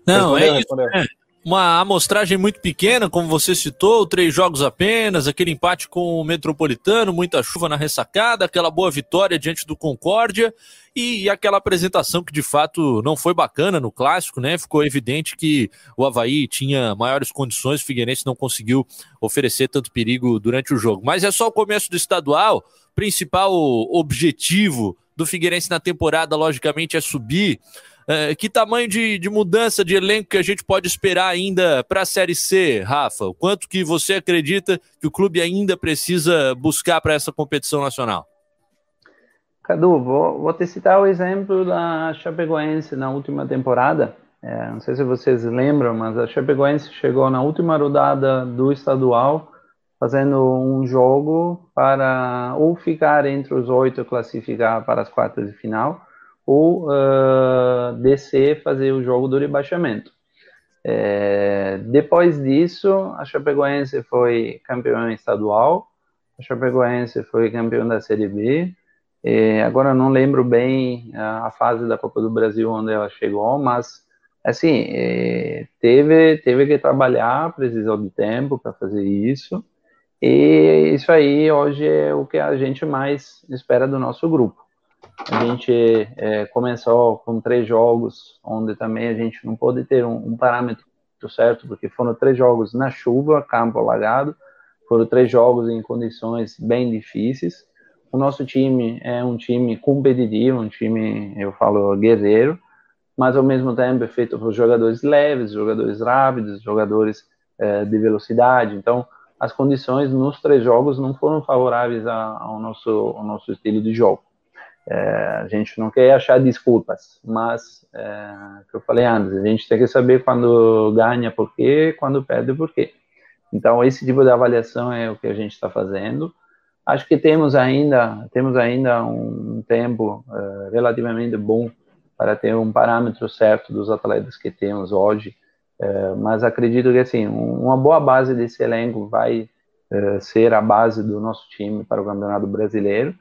Não, respondeu, é isso. É uma amostragem muito pequena, como você citou, três jogos apenas, aquele empate com o Metropolitano, muita chuva na ressacada, aquela boa vitória diante do Concórdia e aquela apresentação que de fato não foi bacana no clássico, né? Ficou evidente que o Havaí tinha maiores condições, o Figueirense não conseguiu oferecer tanto perigo durante o jogo. Mas é só o começo do estadual, principal objetivo do Figueirense na temporada, logicamente, é subir. É, que tamanho de, de mudança de elenco que a gente pode esperar ainda para a Série C, Rafa? O quanto que você acredita que o clube ainda precisa buscar para essa competição nacional? Cadu, vou, vou te citar o exemplo da Chapecoense na última temporada. É, não sei se vocês lembram, mas a Chapecoense chegou na última rodada do estadual fazendo um jogo para ou ficar entre os oito classificar para as quartas de final ou uh, descer fazer o jogo do rebaixamento. É, depois disso, a Chapecoense foi campeão estadual, a Chapecoense foi campeão da Série B. É, agora não lembro bem a, a, fase da Copa do Brasil onde ela chegou, mas assim é, teve teve que trabalhar, precisou de tempo para fazer isso. E isso aí hoje é o que a gente mais espera do nosso grupo. A gente é, começou com três jogos, onde também a gente não pode ter um, um, parâmetro certo, porque foram três jogos na chuva, campo alagado, foram três jogos em condições bem difíceis. O nosso time é um time competitivo, um time, eu falo, guerreiro, mas ao mesmo tempo é feito por jogadores leves, jogadores rápidos, jogadores é, de velocidade. Então, as condições nos três jogos não foram favoráveis ao nosso, ao nosso estilo de jogo. É, a gente não quer achar desculpas, mas, é, que eu falei antes, a gente tem que saber quando ganha por quê, quando perde por quê. Então, esse tipo de avaliação é o que a gente está fazendo. Acho que temos ainda, temos ainda um tempo é, relativamente bom para ter um parâmetro certo dos atletas que temos hoje, é, mas acredito que, assim, uma boa base desse elenco vai é, ser a base do nosso time para o Campeonato Brasileiro,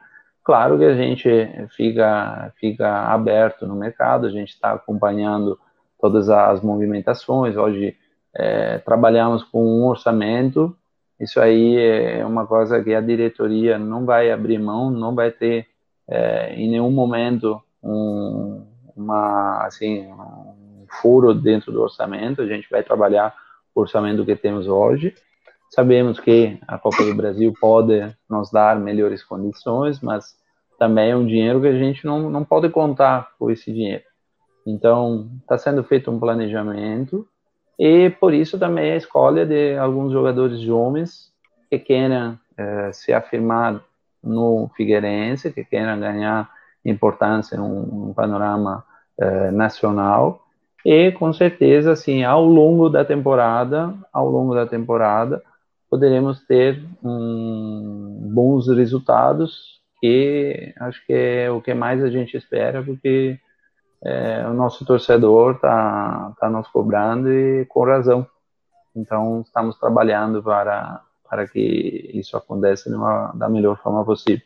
Claro que a gente fica, fica aberto no mercado, a gente está acompanhando todas as movimentações. Hoje é, trabalhamos com um orçamento, isso aí é uma coisa que a diretoria não vai abrir mão, não vai ter é, em nenhum momento um, uma, assim, um furo dentro do orçamento, a gente vai trabalhar o orçamento que temos hoje. Sabemos que a Copa do Brasil pode nos dar melhores condições, mas também é um dinheiro que a gente não, não pode contar com esse dinheiro. Então, está sendo feito um planejamento e por isso também a escolha de alguns jogadores jovens que queiram eh, se afirmar no Figueirense, que queiram ganhar importância num, panorama eh, nacional e com certeza assim ao longo da temporada ao longo da temporada poderemos ter um, bons resultados que acho que é o que mais a gente espera, porque é, o nosso torcedor está tá nos cobrando e com razão. Então, estamos trabalhando para, para que isso aconteça uma, da melhor forma possível.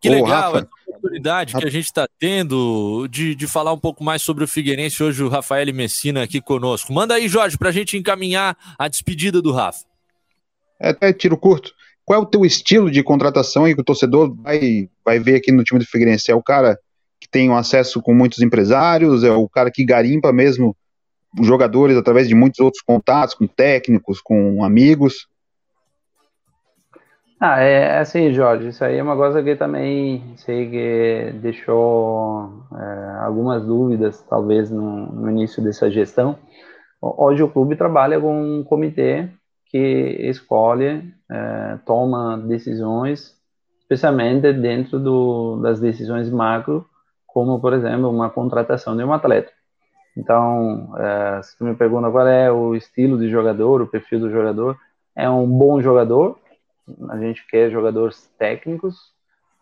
Que legal Ô, a oportunidade que a gente está tendo de, de falar um pouco mais sobre o Figueirense. Hoje o Rafael Messina aqui conosco. Manda aí, Jorge, para a gente encaminhar a despedida do Rafa. É até tiro curto. Qual é o teu estilo de contratação e que o torcedor vai, vai ver aqui no time do Figueirense? É o cara que tem um acesso com muitos empresários? É o cara que garimpa mesmo jogadores através de muitos outros contatos, com técnicos, com amigos? Ah, é assim, Jorge, isso aí é uma coisa que também sei que deixou é, algumas dúvidas, talvez, no, no, início dessa gestão. Hoje o clube trabalha com um comitê que escolhe, é, toma decisões, especialmente dentro do, das decisões macro, como, por exemplo, uma contratação de um atleta. Então, é, se me pergunta qual é o estilo de jogador, o perfil do jogador, é um bom jogador, a gente quer jogadores técnicos,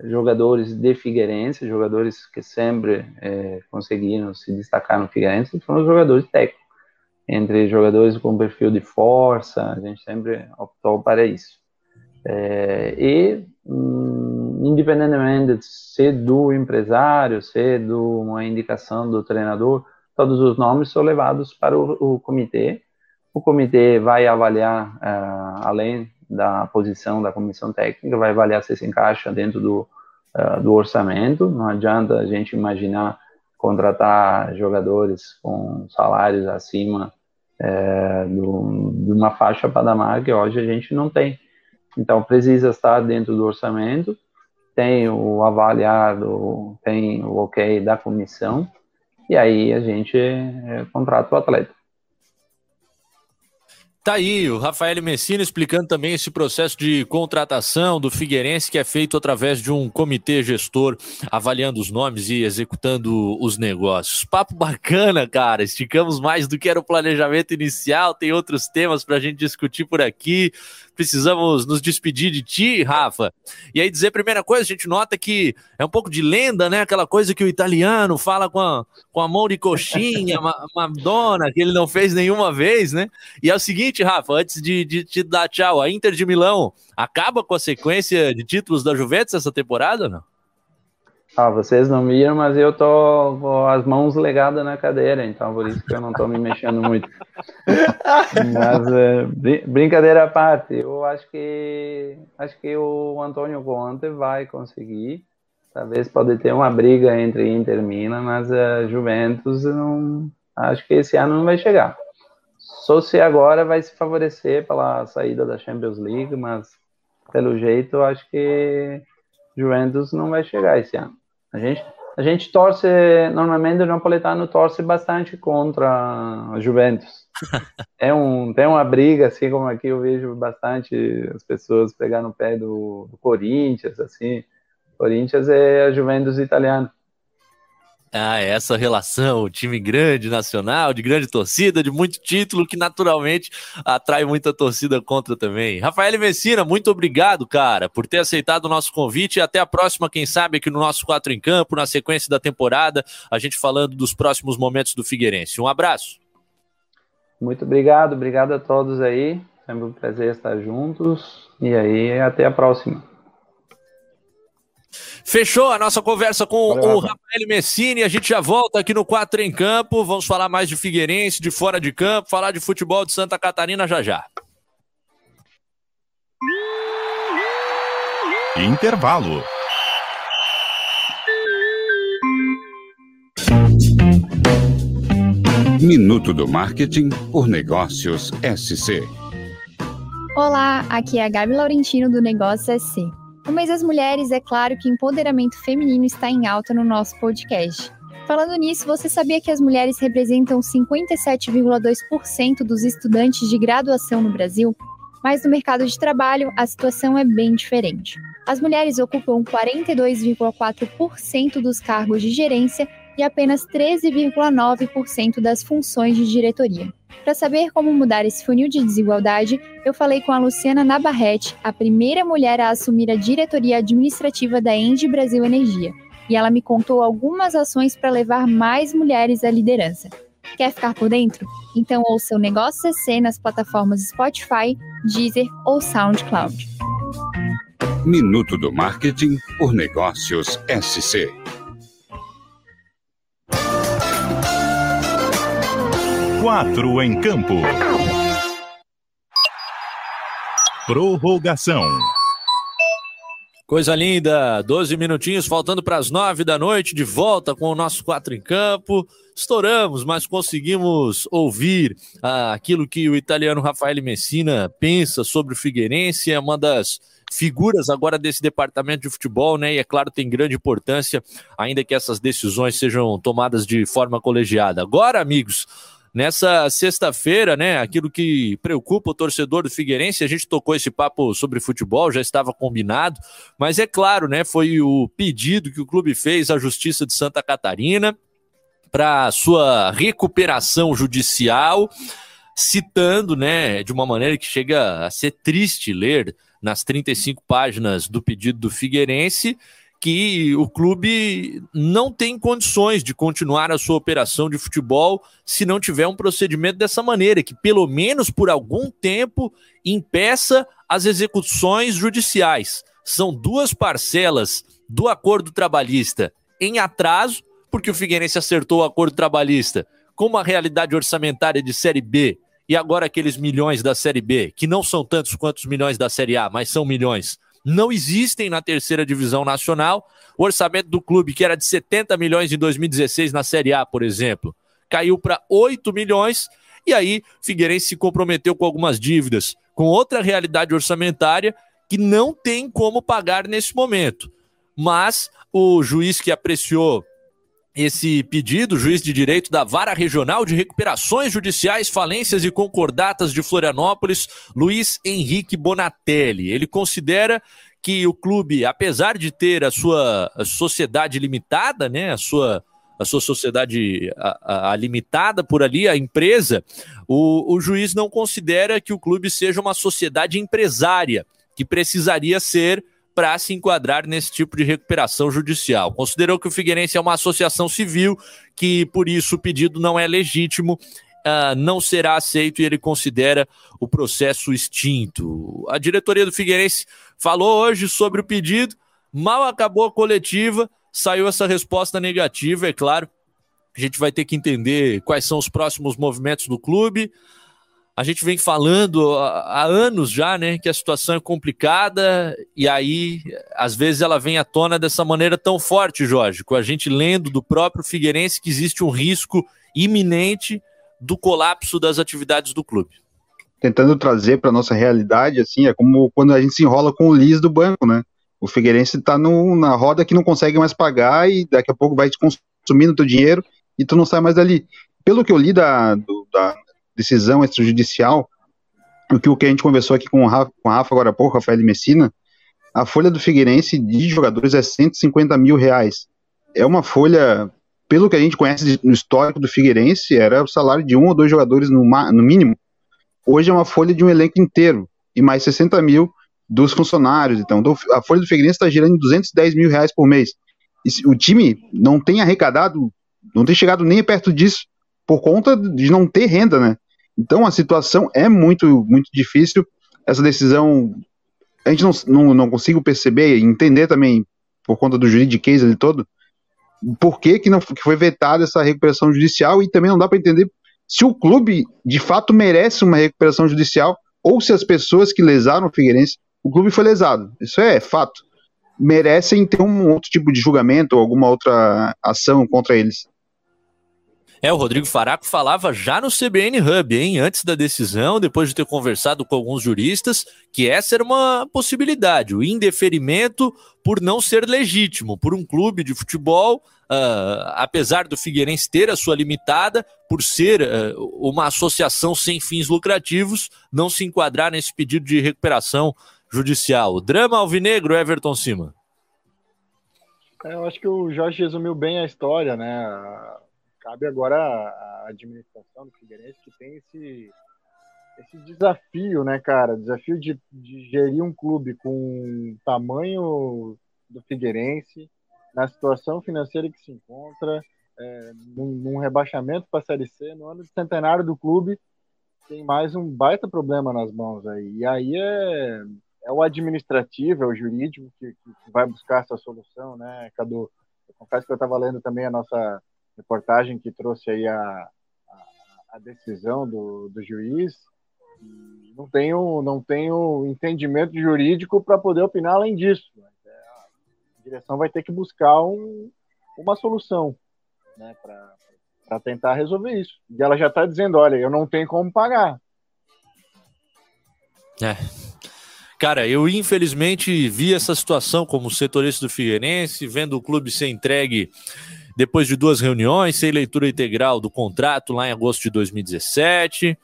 jogadores de Figueirense, jogadores que sempre é, conseguiram se destacar no Figueirense, foram os jogadores técnicos. Entre jogadores com perfil de força, a gente sempre optou para isso. É, e, hum, independentemente de ser do empresário, ser de uma indicação do treinador, todos os nomes são levados para o, o comitê. O comitê vai avaliar, uh, além da posição da comissão técnica, vai avaliar se se encaixa dentro do, uh, do orçamento. Não adianta a gente imaginar contratar jogadores com salários acima uh, do, de uma faixa patamar que hoje a gente não tem. Então, precisa estar dentro do orçamento, tem o avaliado, tem o ok da comissão, e aí a gente é, contrata o atleta. Tá aí o Rafael Messina explicando também esse processo de contratação do Figueirense que é feito através de um comitê gestor avaliando os nomes e executando os negócios. Papo bacana, cara. Esticamos mais do que era o planejamento inicial. Tem outros temas para a gente discutir por aqui precisamos nos despedir de ti, Rafa. E aí dizer, primeira coisa, a gente nota que é um pouco de lenda, né? Aquela coisa que o italiano fala com a, com a mão de coxinha, Madonna, que ele não fez nenhuma vez, né? E é o seguinte, Rafa, antes de, de te dar tchau, a Inter de Milão acaba com a sequência de títulos da Juventus essa temporada ou não? Ah, vocês não viram, mas eu tô com as mãos legadas na cadeira, então por isso que eu não tô me mexendo muito. mas é, brincadeira à parte, eu acho que acho que o Antônio Conte vai conseguir. Talvez pode ter uma briga entre Inter e Milan, mas a Juventus não acho que esse ano não vai chegar. Só se agora vai se favorecer pela saída da Champions League, mas pelo jeito acho que Juventus não vai chegar esse ano. A gente, a gente torce, normalmente o Napolitano torce bastante contra a Juventus. é um, tem uma briga, assim como aqui eu vejo bastante as pessoas pegar no pé do, do Corinthians, assim. Corinthians é a Juventus italiana. Ah, é essa relação, time grande, nacional, de grande torcida, de muito título, que naturalmente atrai muita torcida contra também. Rafael Messina, muito obrigado, cara, por ter aceitado o nosso convite e até a próxima, quem sabe, aqui no nosso Quatro em Campo, na sequência da temporada, a gente falando dos próximos momentos do Figueirense. Um abraço. Muito obrigado, obrigado a todos aí. Sempre um prazer estar juntos. E aí, até a próxima. Fechou a nossa conversa com Valeu, o Rafael Messini. A gente já volta aqui no 4 em Campo. Vamos falar mais de Figueirense, de fora de campo, falar de futebol de Santa Catarina já já. Intervalo. Minuto do Marketing por Negócios SC. Olá, aqui é a Gabi Laurentino do Negócio SC. No mês das mulheres, é claro que empoderamento feminino está em alta no nosso podcast. Falando nisso, você sabia que as mulheres representam 57,2% dos estudantes de graduação no Brasil? Mas no mercado de trabalho, a situação é bem diferente. As mulheres ocupam 42,4% dos cargos de gerência e apenas 13,9% das funções de diretoria. Para saber como mudar esse funil de desigualdade, eu falei com a Luciana Nabarrete, a primeira mulher a assumir a diretoria administrativa da Engie Brasil Energia, e ela me contou algumas ações para levar mais mulheres à liderança. Quer ficar por dentro? Então ouça o Negócio CC nas plataformas Spotify, Deezer ou SoundCloud. Minuto do Marketing por Negócios SC. Quatro em campo. Prorrogação. Coisa linda, 12 minutinhos faltando para as 9 da noite, de volta com o nosso quatro em campo. Estouramos, mas conseguimos ouvir ah, aquilo que o italiano Rafael Messina pensa sobre o Figueirense. É uma das figuras agora desse departamento de futebol, né? E é claro, tem grande importância, ainda que essas decisões sejam tomadas de forma colegiada. Agora, amigos, Nessa sexta-feira, né, aquilo que preocupa o torcedor do Figueirense, a gente tocou esse papo sobre futebol, já estava combinado, mas é claro, né, foi o pedido que o clube fez à Justiça de Santa Catarina para sua recuperação judicial, citando, né, de uma maneira que chega a ser triste ler nas 35 páginas do pedido do Figueirense, que o clube não tem condições de continuar a sua operação de futebol se não tiver um procedimento dessa maneira, que pelo menos por algum tempo impeça as execuções judiciais. São duas parcelas do acordo trabalhista em atraso, porque o Figueirense acertou o acordo trabalhista com uma realidade orçamentária de Série B e agora aqueles milhões da Série B, que não são tantos quanto os milhões da Série A, mas são milhões, não existem na terceira divisão nacional. O orçamento do clube, que era de 70 milhões em 2016 na Série A, por exemplo, caiu para 8 milhões. E aí, Figueirense se comprometeu com algumas dívidas, com outra realidade orçamentária que não tem como pagar nesse momento. Mas o juiz que apreciou esse pedido, juiz de direito da Vara Regional de Recuperações Judiciais, Falências e Concordatas de Florianópolis, Luiz Henrique Bonatelli. Ele considera que o clube, apesar de ter a sua sociedade limitada, né, a sua a sua sociedade a, a, a limitada por ali, a empresa, o, o juiz não considera que o clube seja uma sociedade empresária, que precisaria ser para se enquadrar nesse tipo de recuperação judicial. Considerou que o Figueirense é uma associação civil, que por isso o pedido não é legítimo, uh, não será aceito e ele considera o processo extinto. A diretoria do Figueirense falou hoje sobre o pedido, mal acabou a coletiva, saiu essa resposta negativa, é claro. A gente vai ter que entender quais são os próximos movimentos do clube. A gente vem falando há anos já, né, que a situação é complicada e aí, às vezes, ela vem à tona dessa maneira tão forte, Jorge, com a gente lendo do próprio Figueirense que existe um risco iminente do colapso das atividades do clube. Tentando trazer para nossa realidade, assim, é como quando a gente se enrola com o Lis do banco, né? O Figueirense está na roda que não consegue mais pagar e daqui a pouco vai te consumindo teu dinheiro e tu não sai mais dali. Pelo que eu li da, do, da decisão extrajudicial, o que, o que a gente conversou aqui com o Rafa, com Rafa agora há pouco, Rafael Messina, a folha do Figueirense de jogadores é 150 mil reais. É uma folha, pelo que a gente conhece no histórico do Figueirense, era o salário de um ou dois jogadores no, no mínimo. Hoje é uma folha de um elenco inteiro, e mais 60 mil dos funcionários. Então, a folha do Figueirense está girando 210 mil reais por mês. E o time não tem arrecadado, não tem chegado nem perto disso, por conta de não ter renda, né? Então a situação é muito, muito difícil. Essa decisão a gente não, não, não consigo perceber e entender também, por conta do juridiquês ali todo, por que, que, não, que foi vetada essa recuperação judicial e também não dá para entender se o clube de fato merece uma recuperação judicial ou se as pessoas que lesaram o Figueirense, o clube foi lesado, isso é fato, merecem ter um outro tipo de julgamento ou alguma outra ação contra eles. É, o Rodrigo Faraco falava já no CBN Hub, hein, antes da decisão, depois de ter conversado com alguns juristas, que essa era uma possibilidade, o indeferimento por não ser legítimo, por um clube de futebol, uh, apesar do Figueirense ter a sua limitada, por ser uh, uma associação sem fins lucrativos, não se enquadrar nesse pedido de recuperação judicial. Drama alvinegro, Everton Cima. É, eu acho que o Jorge resumiu bem a história, né? Cabe agora a administração do Figueirense que tem esse, esse desafio, né, cara? Desafio de, de gerir um clube com o tamanho do Figueirense, na situação financeira que se encontra, é, num, num, rebaixamento para a Série C, no ano de centenário do clube, tem mais um baita problema nas mãos aí. E aí é, é o administrativo, é o jurídico que, que vai buscar essa solução, né, Cadu? Eu confesso que eu estava lendo também a nossa reportagem que trouxe aí a, a, a decisão do, do juiz. Não tenho, não tenho entendimento jurídico para poder opinar além disso. É, a direção vai ter que buscar um, uma solução né, para tentar resolver isso. E ela já está dizendo: olha, eu não tenho como pagar. É. Cara, eu infelizmente vi essa situação como setorista do Figueirense, vendo o clube ser entregue depois de duas reuniões, sem leitura integral do contrato lá em agosto de 2017.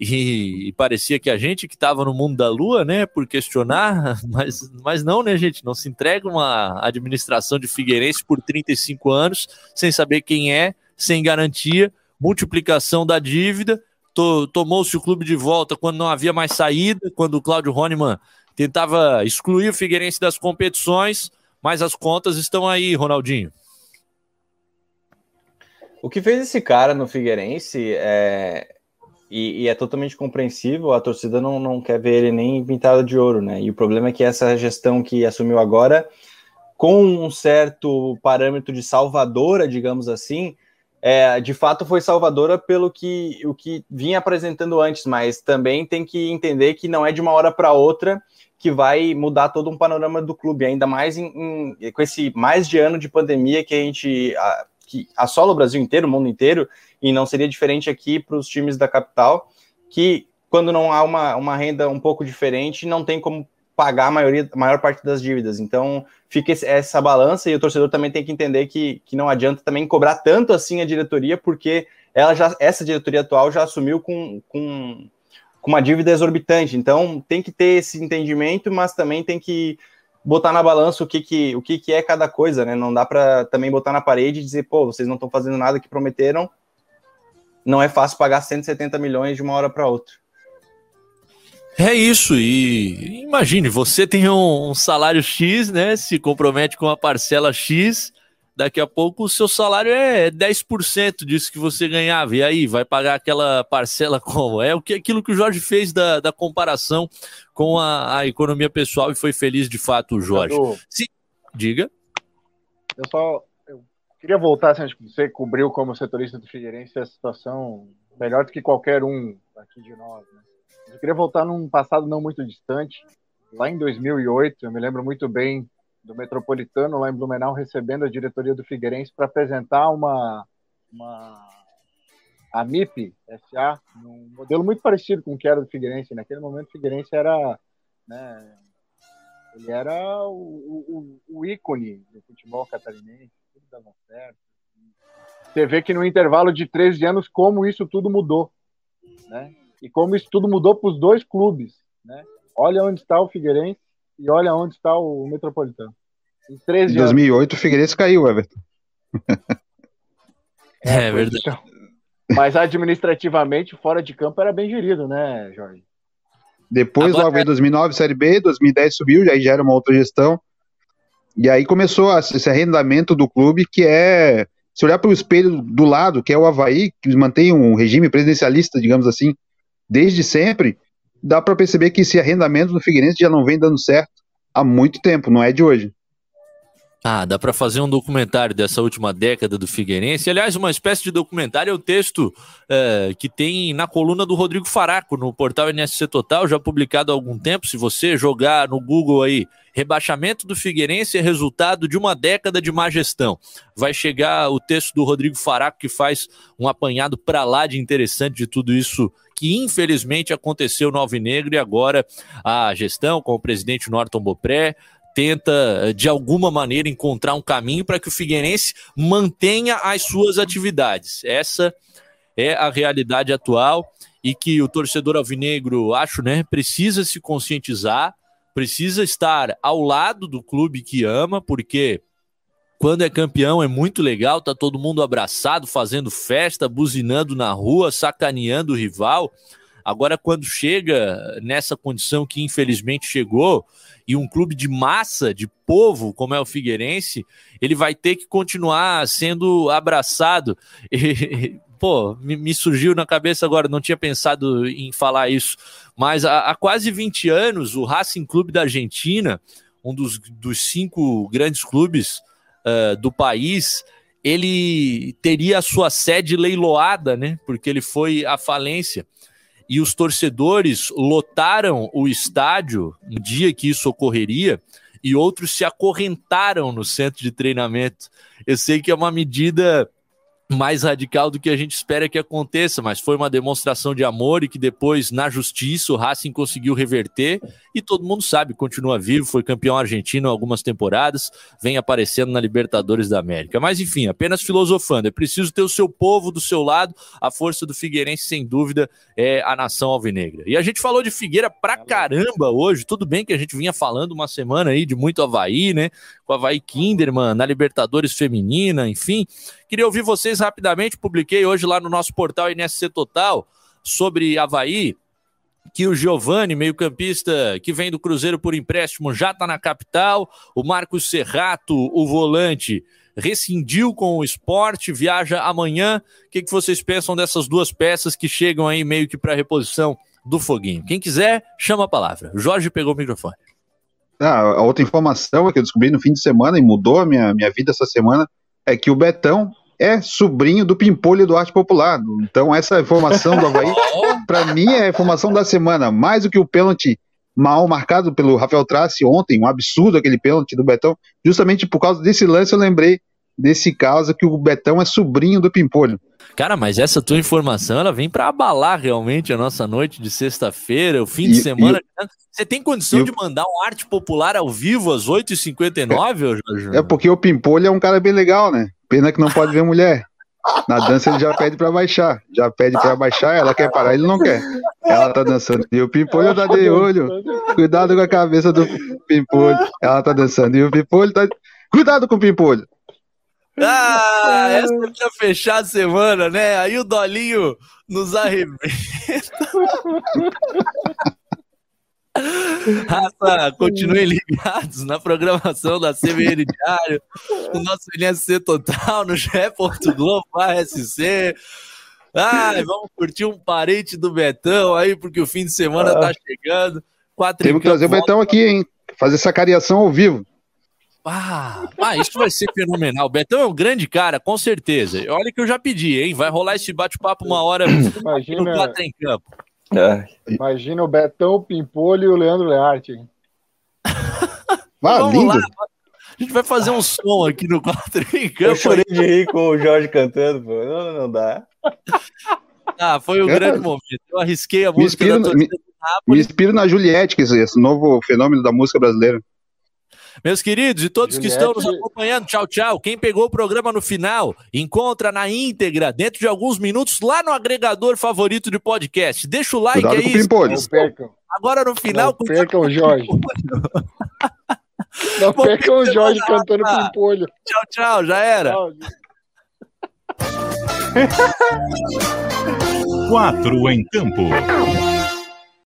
E, e parecia que a gente que estava no mundo da lua, né, por questionar, mas, mas não, né, gente? Não se entrega uma administração de Figueirense por 35 anos, sem saber quem é, sem garantia, multiplicação da dívida. To, Tomou-se o clube de volta quando não havia mais saída, quando o Cláudio Honeman tentava excluir o Figueirense das competições mas as contas estão aí, Ronaldinho. O que fez esse cara no Figueirense é, e, e, é totalmente compreensível, a torcida não, não quer ver ele nem pintado de ouro, né? E o problema é que essa gestão que assumiu agora, com um certo parâmetro de salvadora, digamos assim, é, de fato foi salvadora pelo que o que vinha apresentando antes, mas também tem que entender que não é de uma hora para outra que vai mudar todo um panorama do clube, ainda mais em, em, com esse mais de ano de pandemia que a gente que assola o Brasil inteiro, o mundo inteiro, e não seria diferente aqui para os times da capital, que quando não há uma, uma renda um pouco diferente, não tem como pagar a, maioria, a maior parte das dívidas. Então fica essa balança e o torcedor também tem que entender que, que não adianta também cobrar tanto assim a diretoria, porque ela já, essa diretoria atual já assumiu com, com, com uma dívida exorbitante. Então tem que ter esse entendimento, mas também tem que botar na balança o que, que, o que, que é cada coisa, né? Não dá para também botar na parede e dizer, pô, vocês não estão fazendo nada que prometeram, não é fácil pagar 170 milhões de uma hora para outra. É isso, e imagine, você tem um, um, salário X, né? Se compromete com uma parcela X, daqui a pouco o seu salário é 10% disso que você ganhava. E aí, vai pagar aquela parcela como? É o que, aquilo que o Jorge fez da, da comparação com a, a economia pessoal e foi feliz de fato o Jorge. Sim, diga. Eu só Queria voltar, assim, você cobriu como setorista do Figueirense a situação melhor do que qualquer um aqui de nós. Né? Eu queria voltar num passado não muito distante, lá em 2008, eu me lembro muito bem do Metropolitano lá em Blumenau recebendo a diretoria do Figueirense para apresentar uma, uma a MIP SA, um modelo muito parecido com o que era do Figueirense. Naquele momento, o Figueirense era, né, ele era o, o, o ícone do futebol catarinense tudo dava certo. Você vê que no intervalo de 13 anos, como isso tudo mudou. Né? E como isso tudo mudou para os dois clubes. Né? Olha onde está o Figueirense e olha onde está o Metropolitano. Em 13 em 2008 anos. o Figueirense caiu, Everton. É, é verdade. Então. Mas administrativamente, fora de campo, era bem gerido, né, Jorge? Depois, Agora, logo em 2009, Série B, 2010 subiu, aí já era uma outra gestão. E aí começou esse arrendamento do clube, que é. Se olhar para o espelho do lado, que é o Havaí, que mantém um regime presidencialista, digamos assim, desde sempre, dá para perceber que esse arrendamento do Figueirense já não vem dando certo há muito tempo, não é de hoje. Ah, dá para fazer um documentário dessa última década do Figueirense. Aliás, uma espécie de documentário é o texto é, que tem na coluna do Rodrigo Faraco no portal NSC Total, já publicado há algum tempo. Se você jogar no Google aí, rebaixamento do Figueirense é resultado de uma década de má gestão. Vai chegar o texto do Rodrigo Faraco que faz um apanhado para lá de interessante de tudo isso que infelizmente aconteceu no Alvinegro e agora a gestão com o presidente Norton Bopré, tenta, de alguma maneira, encontrar um caminho para que o Figueirense mantenha as suas atividades. Essa é a realidade atual e que o torcedor alvinegro, acho, né, precisa se conscientizar, precisa estar ao lado do clube que ama, porque quando é campeão é muito legal, tá todo mundo abraçado, fazendo festa, buzinando na rua, sacaneando o rival. Agora, quando chega nessa condição que infelizmente chegou, e um clube de massa, de povo, como é o Figueirense, ele vai ter que continuar sendo abraçado. E, pô, me, surgiu na cabeça agora, não tinha pensado em falar isso, mas há, há quase 20 anos, o Racing Clube da Argentina, um dos, dos cinco grandes clubes uh, do país, ele teria a sua sede leiloada, né? Porque ele foi à falência e os torcedores lotaram o estádio no dia que isso ocorreria e outros se acorrentaram no centro de treinamento. Eu sei que é uma medida mais radical do que a gente espera que aconteça, mas foi uma demonstração de amor e que depois, na justiça, o Racing conseguiu reverter e todo mundo sabe, continua vivo, foi campeão argentino algumas temporadas, vem aparecendo na Libertadores da América. Mas enfim, apenas filosofando, é preciso ter o seu povo do seu lado, a força do Figueirense, sem dúvida, é a nação alvinegra. E a gente falou de Figueira pra caramba hoje, tudo bem que a gente vinha falando uma semana aí de muito Havaí, né, com Havaí Kinderman, na Libertadores Feminina, enfim, Queria ouvir vocês rapidamente. Publiquei hoje lá no nosso portal NSC Total sobre Havaí. que o Giovani, meio-campista que vem do Cruzeiro por empréstimo, já está na capital. O Marcos Serrato, o volante, rescindiu com o esporte, viaja amanhã. O que, que vocês pensam dessas duas peças que chegam aí meio que para reposição do Foguinho? Quem quiser, chama a palavra. Jorge pegou o microfone. Ah, a outra informação que eu descobri no fim de semana e mudou a minha, minha vida essa semana é que o Betão é sobrinho do Pimpolho do Arte Popular. Então, essa informação do Havaí, para mim, é a informação da semana. Mais do que o pênalti mal marcado pelo Rafael Trace ontem, um absurdo aquele pênalti do Betão. Justamente por causa desse lance, eu lembrei desse caso que o Betão é sobrinho do Pimpolho. Cara, mas essa tua informação ela vem para abalar realmente a nossa noite de sexta-feira, o fim e, de semana. E, Você tem condição e, de mandar um arte popular ao vivo às 8h59, é, é porque o Pimpolho é um cara bem legal, né? Pena que não pode ver mulher. Na dança ele já pede pra baixar. Já pede pra baixar, ela quer parar, ele não quer. Ela tá dançando. E o pimpolho tá de olho. Cuidado com a cabeça do pimpolho. Ela tá dançando. E o pimpolho tá. Cuidado com o pimpolho. Ah, essa é pra fechar a semana, né? Aí o Dolinho nos arrebenta. Raça, continuem ligados na programação da CBN Diário, no nosso NSC Total, no GE. Globo, ASC. Ai, vamos curtir um parente do Betão aí, porque o fim de semana ah. tá chegando. Quatro Temos que trazer o Betão aqui, hein? Fazer essa cariação ao vivo. Ah, ah, isso vai ser fenomenal. O Betão é um grande cara, com certeza. Olha que eu já pedi, hein? Vai rolar esse bate-papo uma hora Imagina... no quatro em campo. É. Imagina o Betão, o Pimpolho e o Leandro Learte. Ah, Vamos lindo. Lá. A gente vai fazer um som aqui no quadro em campo. Eu chorei de rir com o Jorge cantando, pô. Não, não dá. Ah, foi um grande momento. Eu arrisquei a música me inspiro, me, me inspiro na Juliette, que é esse novo fenômeno da música brasileira. Meus queridos e todos Juliette... que estão nos acompanhando, tchau, tchau. Quem pegou o programa no final, encontra na íntegra, dentro de alguns minutos, lá no agregador favorito de podcast. Deixa o like Cuidado aí. Não percam. Agora no final. Não percam, Jorge. Não percam o Jorge cantando pimpolho. Tchau, tchau, já era. Tchau, Quatro em campo.